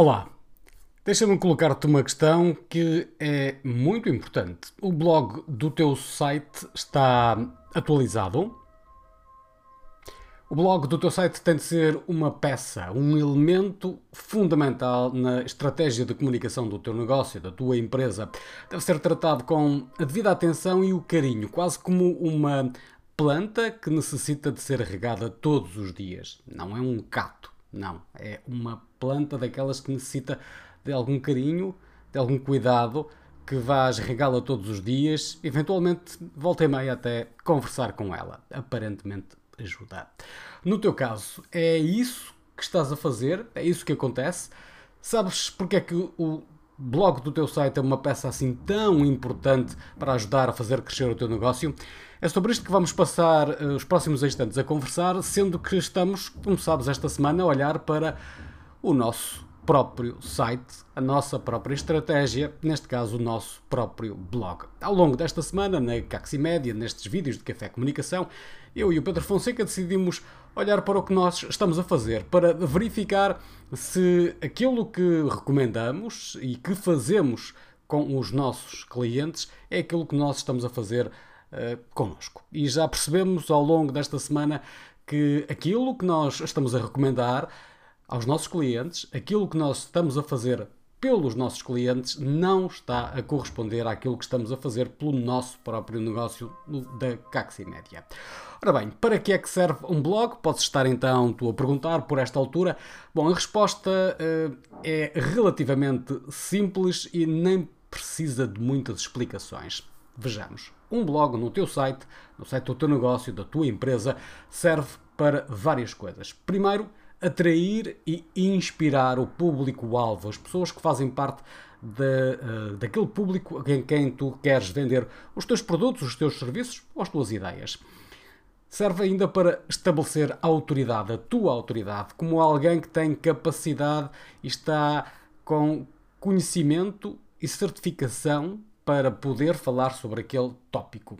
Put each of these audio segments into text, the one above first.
Olá, deixa-me colocar-te uma questão que é muito importante. O blog do teu site está atualizado? O blog do teu site tem de ser uma peça, um elemento fundamental na estratégia de comunicação do teu negócio, da tua empresa. Deve ser tratado com a devida atenção e o carinho, quase como uma planta que necessita de ser regada todos os dias. Não é um cato, não. É uma planta daquelas que necessita de algum carinho, de algum cuidado, que vais regá-la todos os dias, eventualmente volta e meia até conversar com ela. Aparentemente ajuda. No teu caso, é isso que estás a fazer? É isso que acontece? Sabes porque é que o blog do teu site é uma peça assim tão importante para ajudar a fazer crescer o teu negócio? É sobre isto que vamos passar uh, os próximos instantes a conversar, sendo que estamos, como sabes, esta semana a olhar para o nosso próprio site, a nossa própria estratégia, neste caso o nosso próprio blog. Ao longo desta semana, na Caximédia, nestes vídeos de Café Comunicação, eu e o Pedro Fonseca decidimos olhar para o que nós estamos a fazer, para verificar se aquilo que recomendamos e que fazemos com os nossos clientes é aquilo que nós estamos a fazer uh, connosco. E já percebemos ao longo desta semana que aquilo que nós estamos a recomendar aos nossos clientes, aquilo que nós estamos a fazer pelos nossos clientes não está a corresponder àquilo que estamos a fazer pelo nosso próprio negócio da Caximédia. Ora bem, para que é que serve um blog? Podes estar então tu a perguntar por esta altura. Bom, a resposta uh, é relativamente simples e nem precisa de muitas explicações. Vejamos. Um blog no teu site, no site do teu negócio, da tua empresa, serve para várias coisas. Primeiro, atrair e inspirar o público-alvo, as pessoas que fazem parte de, uh, daquele público em quem tu queres vender os teus produtos, os teus serviços ou as tuas ideias. Serve ainda para estabelecer a autoridade, a tua autoridade, como alguém que tem capacidade e está com conhecimento e certificação para poder falar sobre aquele tópico.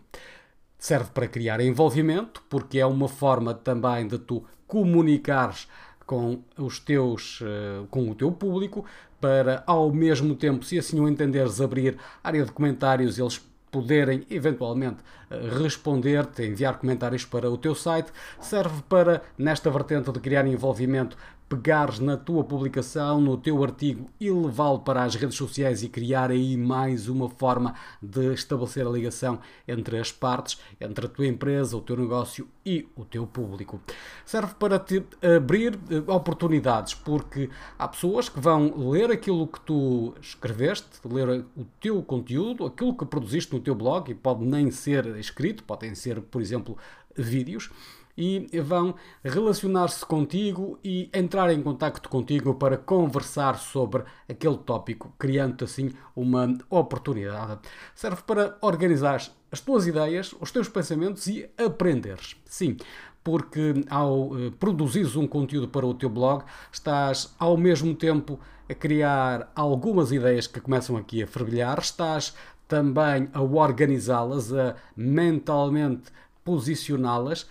Serve para criar envolvimento, porque é uma forma também de tu comunicares com os teus, eh, com o teu público, para ao mesmo tempo, se assim o entenderes, abrir área de comentários, eles poderem eventualmente eh, responder-te, enviar comentários para o teu site, serve para, nesta vertente de criar envolvimento, pegares na tua publicação, no teu artigo e levá-lo para as redes sociais e criar aí mais uma forma de estabelecer a ligação entre as partes, entre a tua empresa, o teu negócio e o teu público. Serve para te abrir eh, oportunidades, porque há pessoas que vão ler aquilo que tu escreveste, ler o teu conteúdo, aquilo que produziste no teu blog, e pode nem ser escrito, podem ser, por exemplo, vídeos e vão relacionar-se contigo e entrar em contacto contigo para conversar sobre aquele tópico, criando assim uma oportunidade. Serve para organizar as tuas ideias, os teus pensamentos e aprenderes. Sim, porque ao eh, produzires um conteúdo para o teu blog, estás ao mesmo tempo a criar algumas ideias que começam aqui a fervilhar, estás também a organizá-las, a mentalmente posicioná-las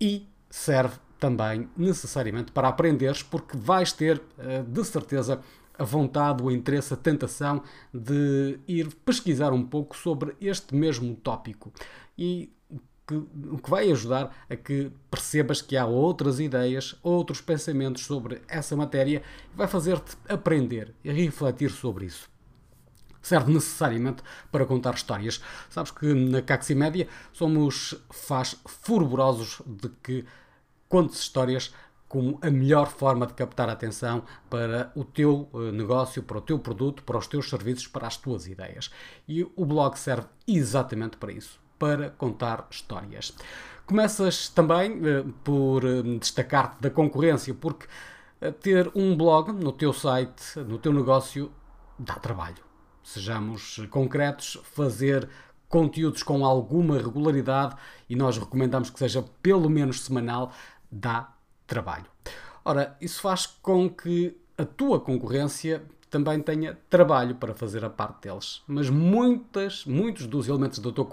e serve também necessariamente para aprenderes, porque vais ter eh, de certeza a vontade, o interesse, a tentação de ir pesquisar um pouco sobre este mesmo tópico. E que, o que vai ajudar a que percebas que há outras ideias, outros pensamentos sobre essa matéria vai fazer-te aprender e refletir sobre isso serve necessariamente para contar histórias. Sabes que na Caximédia somos faz fervorosos de que contes histórias como a melhor forma de captar a atenção para o teu eh, negócio, para o teu produto, para os teus serviços, para as tuas ideias. E o blog serve exatamente para isso, para contar histórias. Começas também eh, por eh, destacar-te da concorrência, porque ter um blog no teu site, no teu negócio, dá trabalho sejamos concretos, fazer conteúdos com alguma regularidade e nós recomendamos que seja pelo menos semanal, dá trabalho. Ora, isso faz com que a tua concorrência também tenha trabalho para fazer a parte deles. Mas muitas, muitos dos elementos da tua,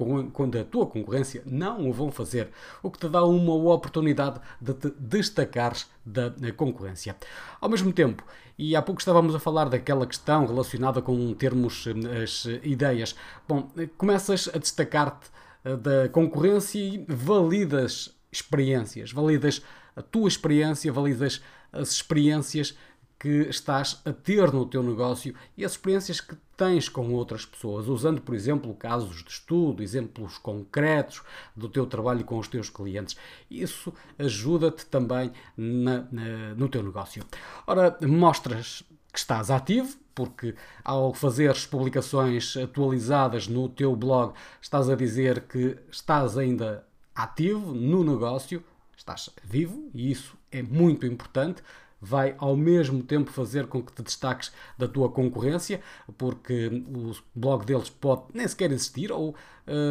da tua concorrência não o vão fazer, o que te dá uma oportunidade de te destacares da concorrência. Ao mesmo tempo, e há pouco estávamos a falar daquela questão relacionada com termos as ideias. Bom, começas a destacar-te eh, da concorrência e validas experiências, validas a tua experiência, validas as experiências que estás a ter no teu negócio e as experiências que tens com outras pessoas, usando, por exemplo, casos de estudo, exemplos concretos do teu trabalho com os teus clientes. Isso ajuda-te também na, na, no teu negócio. Ora, mostras que estás ativo, porque ao fazeres publicações atualizadas no teu blog, estás a dizer que estás ainda ativo no negócio, estás vivo e isso é muito importante vai ao mesmo tempo fazer com que te destaques da tua concorrência, porque o blog deles pode nem sequer existir ou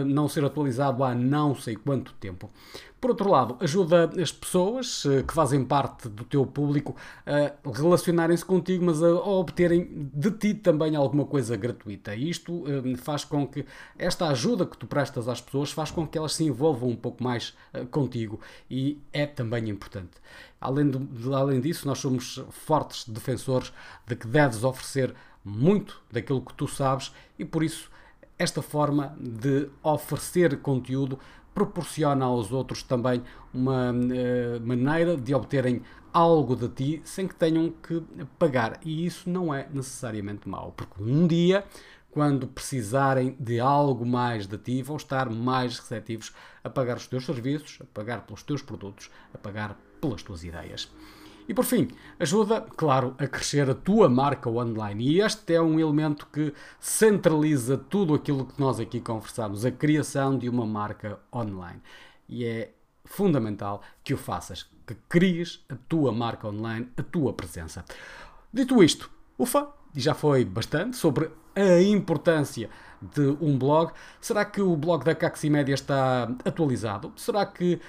não ser atualizado há não sei quanto tempo. Por outro lado, ajuda as pessoas uh, que fazem parte do teu público a relacionarem-se contigo, mas a, obterem de ti também alguma coisa gratuita. Isto uh, faz com que esta ajuda que tu prestas às pessoas faz com que elas se envolvam um pouco mais contigo e é também importante. Além, de, além disso, nós somos fortes defensores de que deves oferecer muito daquilo que tu sabes e por isso esta forma de oferecer conteúdo proporciona aos outros também uma uh, maneira de obterem algo de ti sem que tenham que pagar. E isso não é necessariamente mau, porque um dia, quando precisarem de algo mais de ti, vão estar mais receptivos a pagar os teus serviços, a pagar pelos teus produtos, a pagar pelas tuas ideias. E por fim, ajuda, claro, a crescer a tua marca online. E este é um elemento que centraliza tudo aquilo que nós aqui conversamos, a criação de uma marca online. E é fundamental que o faças, que cries a tua marca online, a tua presença. Dito isto, ufa, já foi bastante sobre a importância de um blog. Será que o blog da Caximédia está atualizado? Será que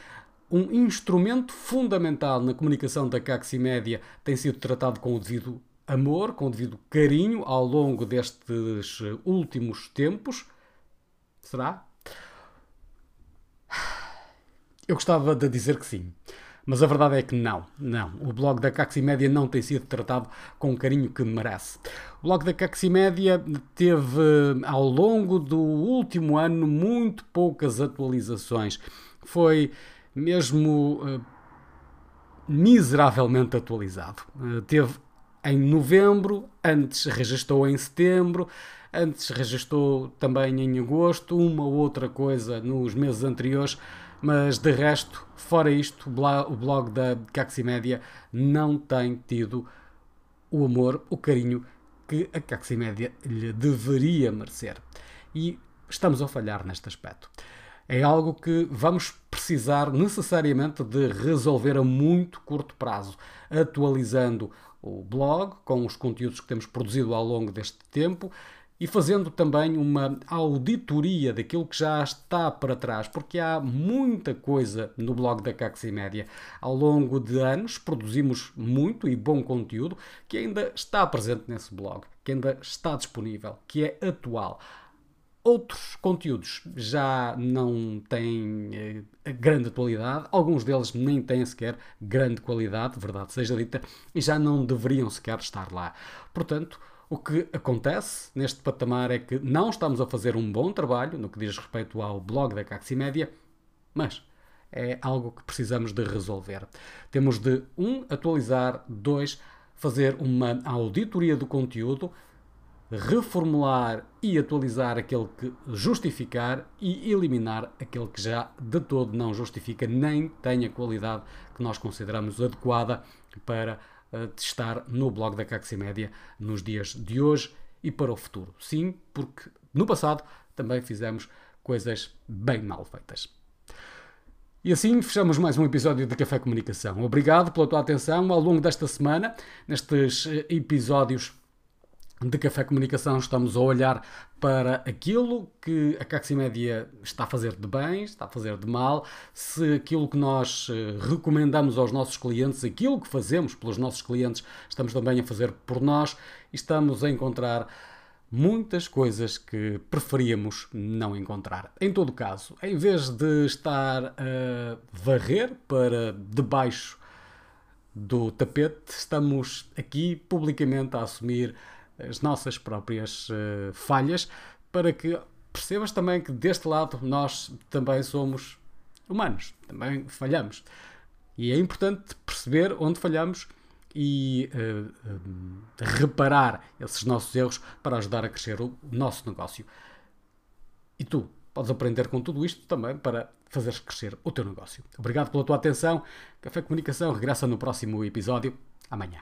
um instrumento fundamental na comunicação da Caximédia tem sido tratado com o devido amor, com o devido carinho ao longo destes últimos tempos? Será? Eu gostava de dizer que sim. Mas a verdade é que não, não. O blog da Caximédia não tem sido tratado com o carinho que merece. O blog da Caximédia teve, ao longo do último ano, muito poucas atualizações. Foi mesmo uh, miseravelmente atualizado. Uh, teve em novembro, antes registou em setembro, antes registou também em agosto, uma ou outra coisa nos meses anteriores, mas de resto, fora isto, o blog da Caximédia não tem tido o amor, o carinho que a Caximédia lhe deveria merecer. E estamos a falhar neste aspecto é algo que vamos precisar necessariamente de resolver a muito curto prazo, atualizando o blog com os conteúdos que temos produzido ao longo deste tempo e fazendo também uma auditoria daquilo que já está para trás, porque há muita coisa no blog da Caximédia. Ao longo de anos produzimos muito e bom conteúdo que ainda está presente nesse blog, que ainda está disponível, que é atual. Outros conteúdos já não têm eh, grande atualidade, alguns deles nem têm sequer grande qualidade, verdade seja dita, e já não deveriam sequer estar lá. Portanto, o que acontece neste patamar é que não estamos a fazer um bom trabalho no que diz respeito ao blog da Caximédia, mas é algo que precisamos de resolver. Temos de, um, atualizar, dois, fazer uma auditoria do conteúdo, reformular e atualizar aquele que justificar e eliminar aquele que já de todo não justifica nem tem a qualidade que nós consideramos adequada para uh, testar no blog da Caximédia nos dias de hoje e para o futuro. Sim, porque no passado também fizemos coisas bem mal feitas. E assim fechamos mais um episódio de Café Comunicação. Obrigado pela tua atenção ao longo desta semana, nestes eh, episódios de Café Comunicação estamos a olhar para aquilo que a Caximédia está a fazer de bem, está a fazer de mal, se aquilo que nós eh, recomendamos aos nossos clientes, aquilo que fazemos pelos nossos clientes, estamos também a fazer por nós estamos a encontrar muitas coisas que preferíamos não encontrar. Em todo caso, em vez de estar a varrer para debaixo do tapete, estamos aqui publicamente a assumir as nossas próprias uh, falhas para que percebas também que deste lado nós também somos humanos, também falhamos. E é importante perceber onde falhamos e uh, reparar esses nossos erros para ajudar a crescer o nosso negócio. E tu podes aprender com tudo isto também para fazer crescer o teu negócio. Obrigado pela tua atenção. Café Comunicação regressa no próximo episódio amanhã.